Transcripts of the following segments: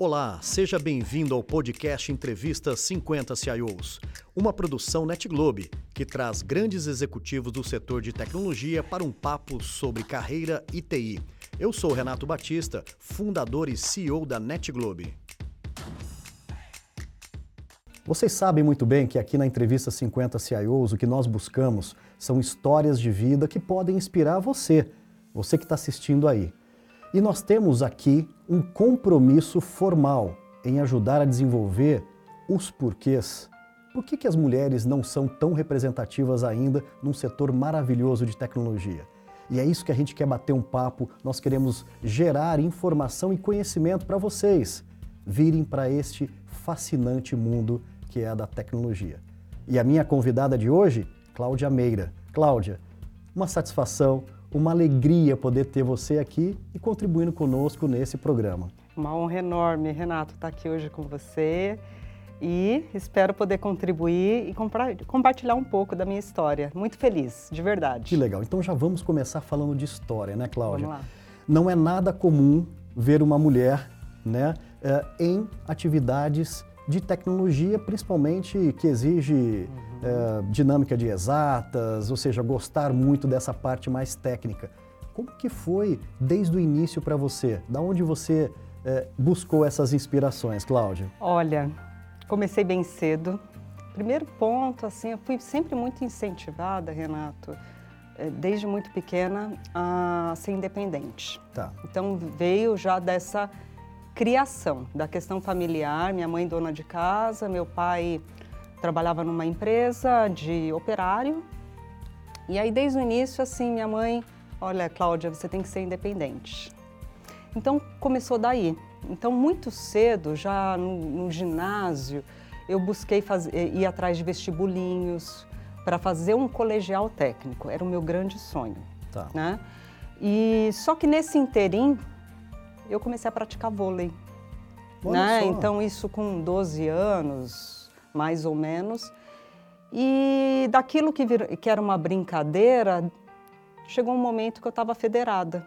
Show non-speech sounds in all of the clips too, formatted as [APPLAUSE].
Olá, seja bem-vindo ao podcast Entrevista 50 CIOs, uma produção NetGlobe que traz grandes executivos do setor de tecnologia para um papo sobre carreira e TI. Eu sou Renato Batista, fundador e CEO da NetGlobe. Vocês sabem muito bem que aqui na Entrevista 50 CIOs o que nós buscamos são histórias de vida que podem inspirar você, você que está assistindo aí. E nós temos aqui um compromisso formal em ajudar a desenvolver os porquês. Por que, que as mulheres não são tão representativas ainda num setor maravilhoso de tecnologia? E é isso que a gente quer bater um papo, nós queremos gerar informação e conhecimento para vocês virem para este fascinante mundo que é a da tecnologia. E a minha convidada de hoje, Cláudia Meira. Cláudia, uma satisfação, uma alegria poder ter você aqui e contribuindo conosco nesse programa. Uma honra enorme, Renato, estar aqui hoje com você e espero poder contribuir e compartilhar um pouco da minha história. Muito feliz, de verdade. Que legal. Então já vamos começar falando de história, né, Cláudia? Vamos lá. Não é nada comum ver uma mulher né, eh, em atividades de tecnologia, principalmente que exige uhum. É, dinâmica de exatas, ou seja, gostar muito dessa parte mais técnica. Como que foi desde o início para você? Da onde você é, buscou essas inspirações, Cláudia? Olha, comecei bem cedo. Primeiro ponto, assim, eu fui sempre muito incentivada, Renato, é, desde muito pequena, a ser independente. Tá. Então veio já dessa criação, da questão familiar. Minha mãe dona de casa, meu pai trabalhava numa empresa de operário. E aí desde o início assim, minha mãe, olha, Cláudia, você tem que ser independente. Então começou daí. Então muito cedo, já no, no ginásio, eu busquei fazer, ir atrás de vestibulinhos para fazer um colegial técnico. Era o meu grande sonho. Tá. Né? E só que nesse interim eu comecei a praticar vôlei. Né? Então, isso com 12 anos, mais ou menos. E daquilo que, vir, que era uma brincadeira, chegou um momento que eu estava federada.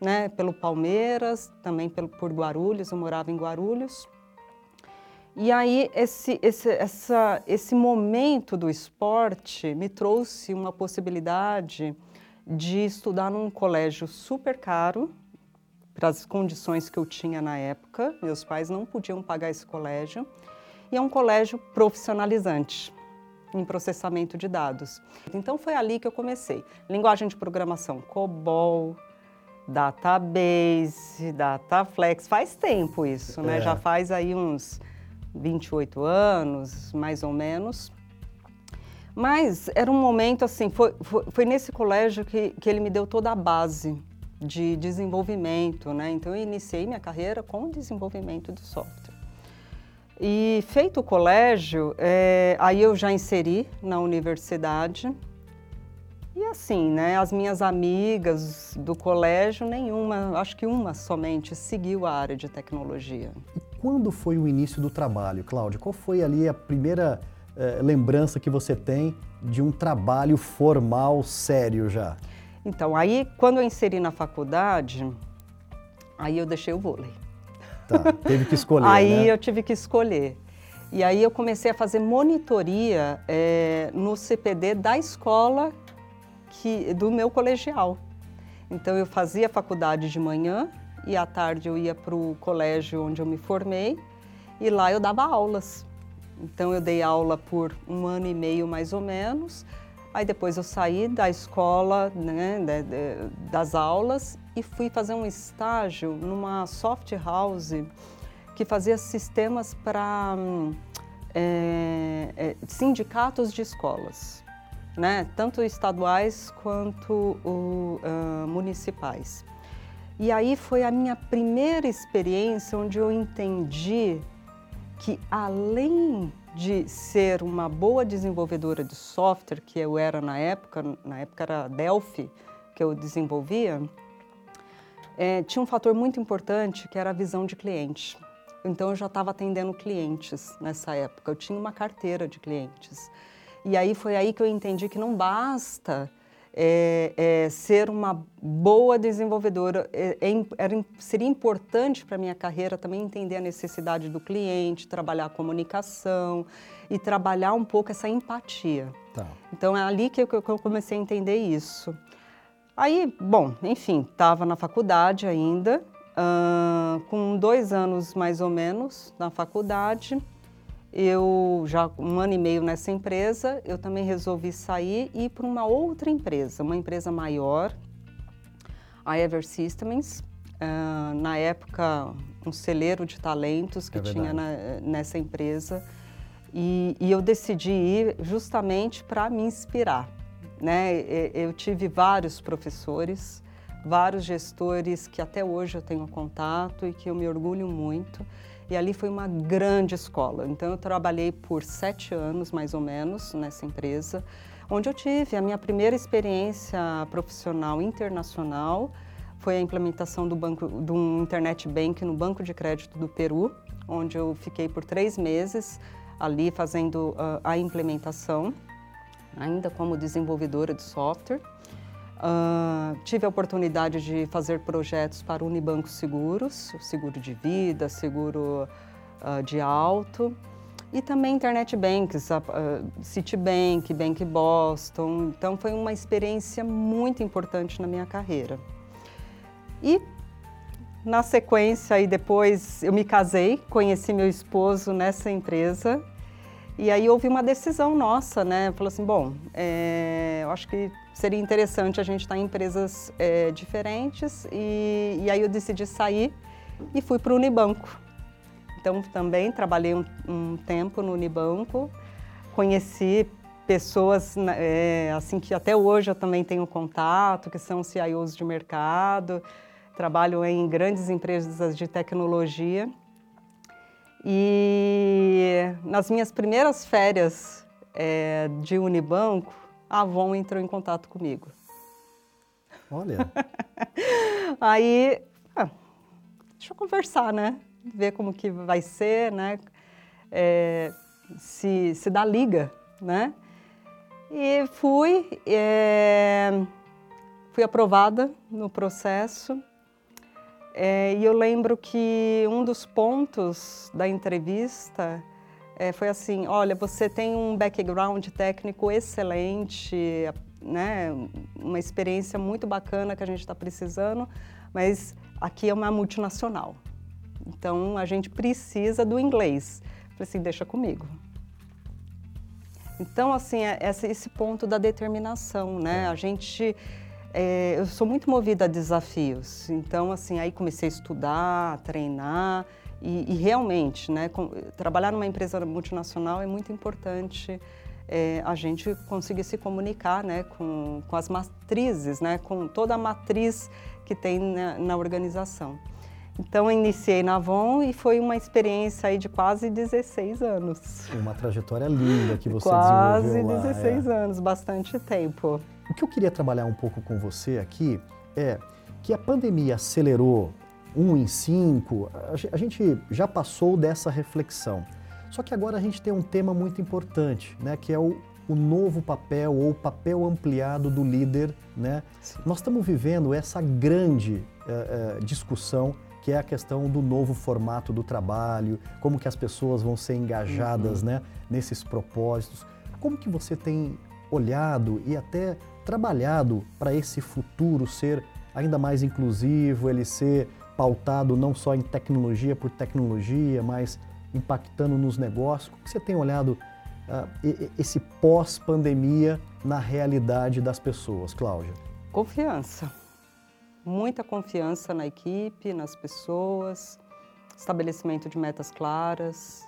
Né? Pelo Palmeiras, também pelo, por Guarulhos, eu morava em Guarulhos. E aí, esse, esse, essa, esse momento do esporte me trouxe uma possibilidade de estudar num colégio super caro, para as condições que eu tinha na época. Meus pais não podiam pagar esse colégio. E é um colégio profissionalizante em processamento de dados. Então foi ali que eu comecei. Linguagem de programação COBOL, Database, Dataflex. Faz tempo isso, né? É. Já faz aí uns 28 anos, mais ou menos. Mas era um momento assim, foi, foi, foi nesse colégio que, que ele me deu toda a base de desenvolvimento, né? Então eu iniciei minha carreira com desenvolvimento de software. E feito o colégio, é, aí eu já inseri na universidade. E assim, né, as minhas amigas do colégio, nenhuma, acho que uma somente, seguiu a área de tecnologia. E quando foi o início do trabalho, Cláudia? Qual foi ali a primeira eh, lembrança que você tem de um trabalho formal, sério já? Então, aí quando eu inseri na faculdade, aí eu deixei o vôlei. Tá, teve que escolher, Aí né? eu tive que escolher. E aí eu comecei a fazer monitoria é, no CPD da escola que, do meu colegial. Então eu fazia faculdade de manhã e à tarde eu ia para o colégio onde eu me formei e lá eu dava aulas. Então eu dei aula por um ano e meio mais ou menos. Aí depois eu saí da escola, né, das aulas e fui fazer um estágio numa soft house que fazia sistemas para é, é, sindicatos de escolas, né, tanto estaduais quanto o, uh, municipais. E aí foi a minha primeira experiência onde eu entendi que além de ser uma boa desenvolvedora de software, que eu era na época, na época era Delphi que eu desenvolvia, é, tinha um fator muito importante que era a visão de cliente. Então eu já estava atendendo clientes nessa época, eu tinha uma carteira de clientes. E aí foi aí que eu entendi que não basta é, é, ser uma boa desenvolvedora. É, é era, seria importante para a minha carreira também entender a necessidade do cliente, trabalhar a comunicação e trabalhar um pouco essa empatia. Tá. Então é ali que eu, que eu comecei a entender isso. Aí, bom, enfim, estava na faculdade ainda, uh, com dois anos mais ou menos na faculdade, eu já um ano e meio nessa empresa, eu também resolvi sair e ir para uma outra empresa, uma empresa maior, a Ever Systems, uh, na época um celeiro de talentos que é tinha na, nessa empresa e, e eu decidi ir justamente para me inspirar. Né? Eu tive vários professores, vários gestores que até hoje eu tenho contato e que eu me orgulho muito. E ali foi uma grande escola. Então eu trabalhei por sete anos, mais ou menos, nessa empresa, onde eu tive a minha primeira experiência profissional internacional. Foi a implementação do banco, do internet bank no Banco de Crédito do Peru, onde eu fiquei por três meses ali fazendo uh, a implementação, ainda como desenvolvedora de software. Uh, tive a oportunidade de fazer projetos para Unibanco Seguros, seguro de vida, seguro uh, de auto, e também internet banks, uh, Citibank, Bank Boston. Então foi uma experiência muito importante na minha carreira. E na sequência, aí depois eu me casei, conheci meu esposo nessa empresa e aí houve uma decisão nossa, né? Falou assim, bom, é, eu acho que seria interessante a gente estar em empresas é, diferentes e, e, aí eu decidi sair e fui para o Unibanco. Então também trabalhei um, um, tempo no Unibanco, conheci pessoas é, assim que até hoje eu também tenho contato, que são CIOs de mercado, trabalho em grandes empresas de tecnologia. E nas minhas primeiras férias é, de Unibanco, a Avon entrou em contato comigo. Olha. [LAUGHS] Aí, ah, deixa eu conversar, né? Ver como que vai ser, né? É, se, se dá liga, né? E fui, é, fui aprovada no processo é, e eu lembro que um dos pontos da entrevista é, foi assim: olha, você tem um background técnico excelente, né, uma experiência muito bacana que a gente está precisando, mas aqui é uma multinacional. Então a gente precisa do inglês. Eu falei assim: deixa comigo. Então, assim, é esse ponto da determinação, né? É. A gente é, eu sou muito movida a desafios. Então, assim, aí comecei a estudar, a treinar e, e realmente, né, com, trabalhar numa empresa multinacional é muito importante é, a gente conseguir se comunicar, né, com, com as matrizes, né, com toda a matriz que tem na, na organização. Então, eu iniciei na Avon e foi uma experiência aí de quase 16 anos. Uma trajetória linda que você quase desenvolveu. Quase 16 é. anos, bastante tempo. O que eu queria trabalhar um pouco com você aqui é que a pandemia acelerou um em cinco, a gente já passou dessa reflexão. Só que agora a gente tem um tema muito importante, né, que é o, o novo papel ou o papel ampliado do líder. Né? Nós estamos vivendo essa grande uh, uh, discussão que é a questão do novo formato do trabalho, como que as pessoas vão ser engajadas uhum. né, nesses propósitos. Como que você tem olhado e até trabalhado para esse futuro ser ainda mais inclusivo, ele ser pautado não só em tecnologia por tecnologia, mas impactando nos negócios? Como você tem olhado uh, esse pós-pandemia na realidade das pessoas, Cláudia? Confiança. Muita confiança na equipe, nas pessoas, estabelecimento de metas claras,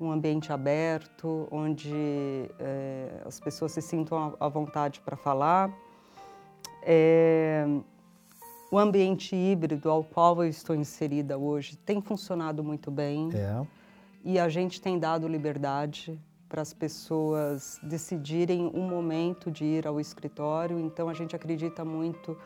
um ambiente aberto, onde é, as pessoas se sintam à vontade para falar. É, o ambiente híbrido ao qual eu estou inserida hoje tem funcionado muito bem. É. E a gente tem dado liberdade para as pessoas decidirem um momento de ir ao escritório. Então, a gente acredita muito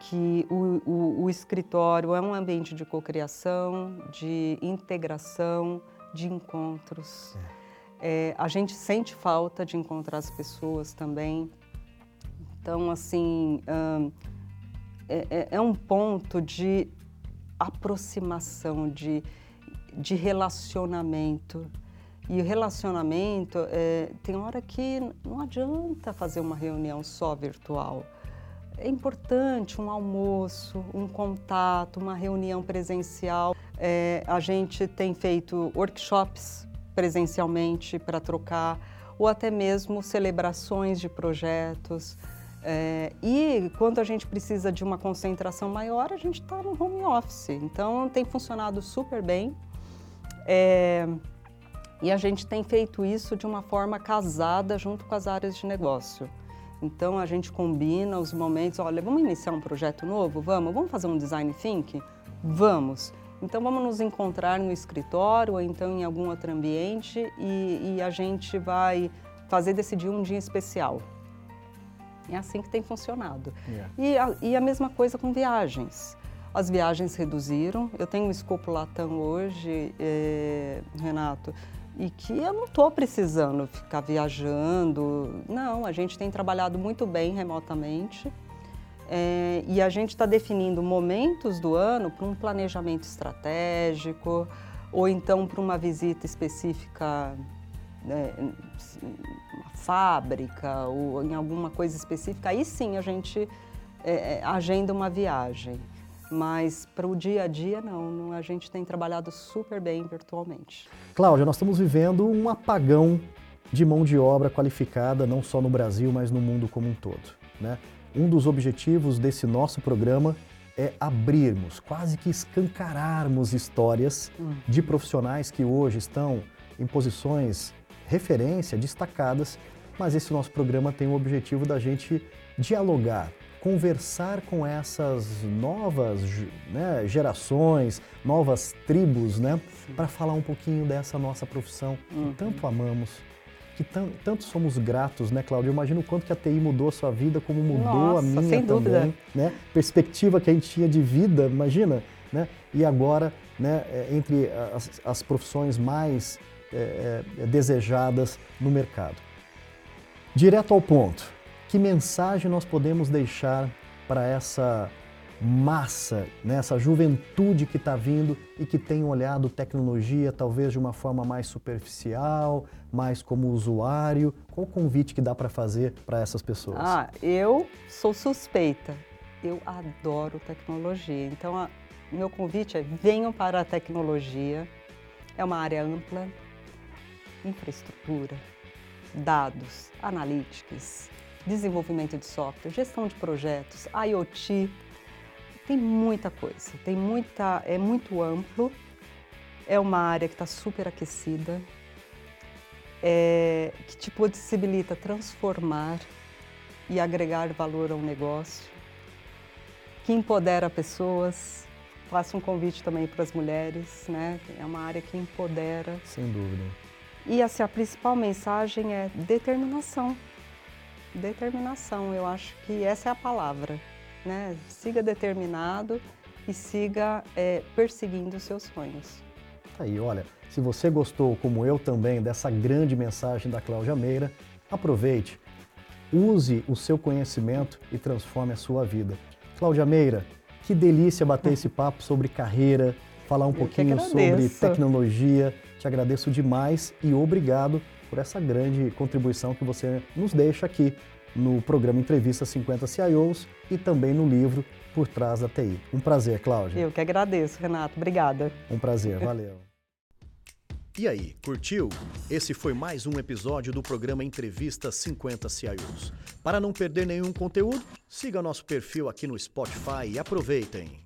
que o, o, o escritório é um ambiente de cocriação, de integração, de encontros. É. É, a gente sente falta de encontrar as pessoas também. Então, assim, é, é, é um ponto de aproximação, de, de relacionamento. E o relacionamento, é, tem hora que não adianta fazer uma reunião só virtual. É importante um almoço, um contato, uma reunião presencial. É, a gente tem feito workshops presencialmente para trocar, ou até mesmo celebrações de projetos. É, e quando a gente precisa de uma concentração maior, a gente está no home office. Então tem funcionado super bem. É, e a gente tem feito isso de uma forma casada junto com as áreas de negócio. Então a gente combina os momentos, olha, vamos iniciar um projeto novo? Vamos. Vamos fazer um design think? Vamos. Então vamos nos encontrar no escritório ou então em algum outro ambiente e, e a gente vai fazer decidir um dia especial. É assim que tem funcionado. Yeah. E, a, e a mesma coisa com viagens. As viagens reduziram. Eu tenho um escopo latão hoje, eh, Renato, e que eu não estou precisando ficar viajando. Não, a gente tem trabalhado muito bem remotamente. É, e a gente está definindo momentos do ano para um planejamento estratégico ou então para uma visita específica né, uma fábrica ou em alguma coisa específica, aí sim a gente é, é agenda uma viagem. Mas para o dia a dia, não, não, a gente tem trabalhado super bem virtualmente. Cláudia, nós estamos vivendo um apagão de mão de obra qualificada, não só no Brasil, mas no mundo como um todo. Né? Um dos objetivos desse nosso programa é abrirmos, quase que escancararmos histórias hum. de profissionais que hoje estão em posições referência, destacadas, mas esse nosso programa tem o objetivo da gente dialogar, conversar com essas novas né, gerações, novas tribos, né, para falar um pouquinho dessa nossa profissão uhum. que tanto amamos, que tanto somos gratos, né, Cláudia? Eu imagino o quanto que a TI mudou a sua vida, como mudou nossa, a minha sem também, dúvida. né? Perspectiva que a gente tinha de vida, imagina, né? E agora, né, é, entre as, as profissões mais é, é, desejadas no mercado. Direto ao ponto, que mensagem nós podemos deixar para essa massa, né, essa juventude que está vindo e que tem olhado tecnologia talvez de uma forma mais superficial, mais como usuário? Qual o convite que dá para fazer para essas pessoas? Ah, eu sou suspeita. Eu adoro tecnologia. Então, a, meu convite é venham para a tecnologia. É uma área ampla, infraestrutura, dados, analytics, desenvolvimento de software, gestão de projetos, IoT. Tem muita coisa, tem muita, é muito amplo. É uma área que está super aquecida, é, que te possibilita transformar e agregar valor ao negócio, que empodera pessoas. Faço um convite também para as mulheres, né? É uma área que empodera. Sem dúvida. E assim, a principal mensagem é determinação. Determinação, eu acho que essa é a palavra. Né? Siga determinado e siga é, perseguindo os seus sonhos. Tá aí, olha, se você gostou, como eu também, dessa grande mensagem da Cláudia Meira, aproveite, use o seu conhecimento e transforme a sua vida. Cláudia Meira, que delícia bater esse papo sobre carreira, falar um eu pouquinho sobre tecnologia. Te agradeço demais e obrigado por essa grande contribuição que você nos deixa aqui no programa Entrevista 50 CIOs e também no livro Por Trás da TI. Um prazer, Cláudia. Eu que agradeço, Renato. Obrigada. Um prazer, valeu. [LAUGHS] E aí, curtiu? Esse foi mais um episódio do programa Entrevista 50 CIOs. Para não perder nenhum conteúdo, siga nosso perfil aqui no Spotify e aproveitem.